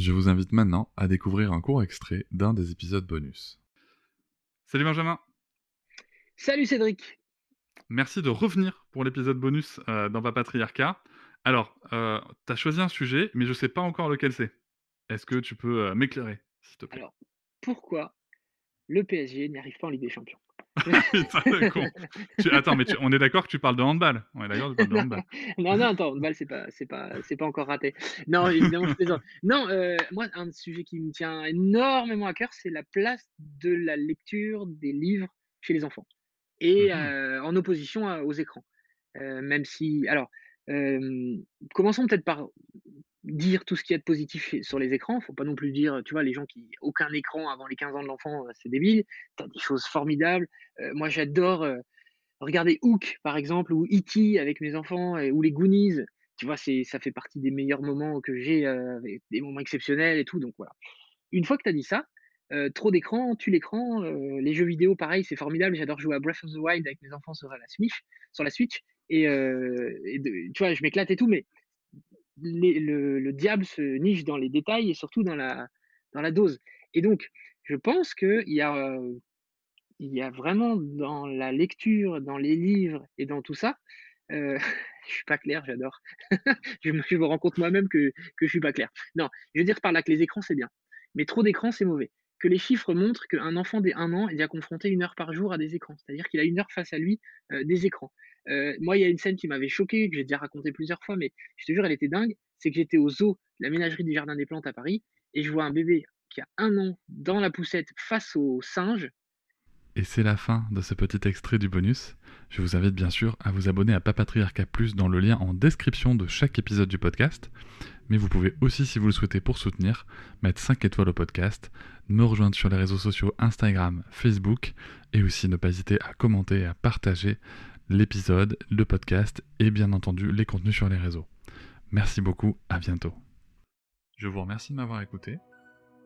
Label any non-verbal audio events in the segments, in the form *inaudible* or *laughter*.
Je vous invite maintenant à découvrir un court extrait d'un des épisodes bonus. Salut Benjamin Salut Cédric Merci de revenir pour l'épisode bonus euh, dans Papatriarcat. Alors, euh, tu as choisi un sujet, mais je ne sais pas encore lequel c'est. Est-ce que tu peux euh, m'éclairer, s'il te plaît? Alors, pourquoi le PSG n'y arrive pas en Ligue des Champions? *laughs* Putain de con. Tu- Attends, mais tu- on est d'accord que tu parles de handball On est d'accord que tu parles de handball *laughs* non, non, attends, balle, c'est pas, c'est pas, c'est pas encore raté. Non, évidemment, je plaisante. Non, euh, moi, un sujet qui me tient énormément à cœur, c'est la place de la lecture des livres chez les enfants et Mhm. euh, en opposition à- aux écrans. Euh, même si, alors, euh, commençons peut-être par dire tout ce qu'il y a de positif sur les écrans. Faut pas non plus dire, tu vois, les gens qui aucun écran avant les 15 ans de l'enfant, euh, c'est débile. T'as des choses formidables. Euh, moi, j'adore. euh, Regardez Hook, par exemple, ou E.T. avec mes enfants, ou les Goonies. Tu vois, ça fait partie des meilleurs moments que j'ai, euh, des moments exceptionnels et tout. Donc voilà. Une fois que tu as dit ça, trop d'écran, tue l'écran. les jeux vidéo, pareil, c'est formidable. J'adore jouer à Breath of the Wild avec mes enfants sur la Switch. Sur la Switch et, tu vois, je m'éclate et tout, mais le, le diable se niche dans les détails et surtout dans la, dose. Et donc, je pense qu'il y a euh, y a vraiment dans la lecture, dans les livres et dans tout ça, euh, *laughs* je suis pas clair, j'adore. *laughs* je, me, je me rends compte moi-même que, que je suis pas clair. Non, je veux dire par là que les écrans c'est bien, mais trop d'écrans c'est mauvais. Que les chiffres montrent qu'un enfant dès un an est déjà confronté une heure par jour à des écrans, c'est-à-dire qu'il a une heure face à lui euh, des écrans. Moi, il y a une scène qui m'avait choqué, que j'ai déjà raconté plusieurs fois, mais je te jure, elle était dingue. C'est que j'étais au zoo, la ménagerie du Jardin des Plantes à Paris, et je vois un bébé qui a un an dans la poussette face aux singes. Et c'est la fin de ce petit extrait du bonus. Je vous invite bien sûr à vous abonner à Papatriarcat Plus dans le lien en description de chaque épisode du podcast. Mais vous pouvez aussi, si vous le souhaitez pour soutenir, mettre 5 étoiles au podcast, me rejoindre sur les réseaux sociaux Instagram, Facebook, et aussi ne pas hésiter à commenter et à partager l'épisode, le podcast et bien entendu les contenus sur les réseaux. Merci beaucoup, à bientôt. Je vous remercie de m'avoir écouté.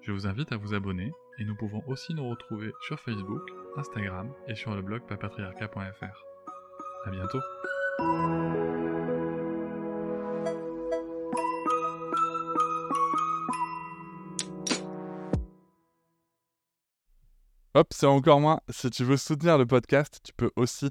Je vous invite à vous abonner et nous pouvons aussi nous retrouver sur Facebook, Instagram et sur le blog papatriarca.fr. À bientôt. Hop, c'est encore moins. Si tu veux soutenir le podcast, tu peux aussi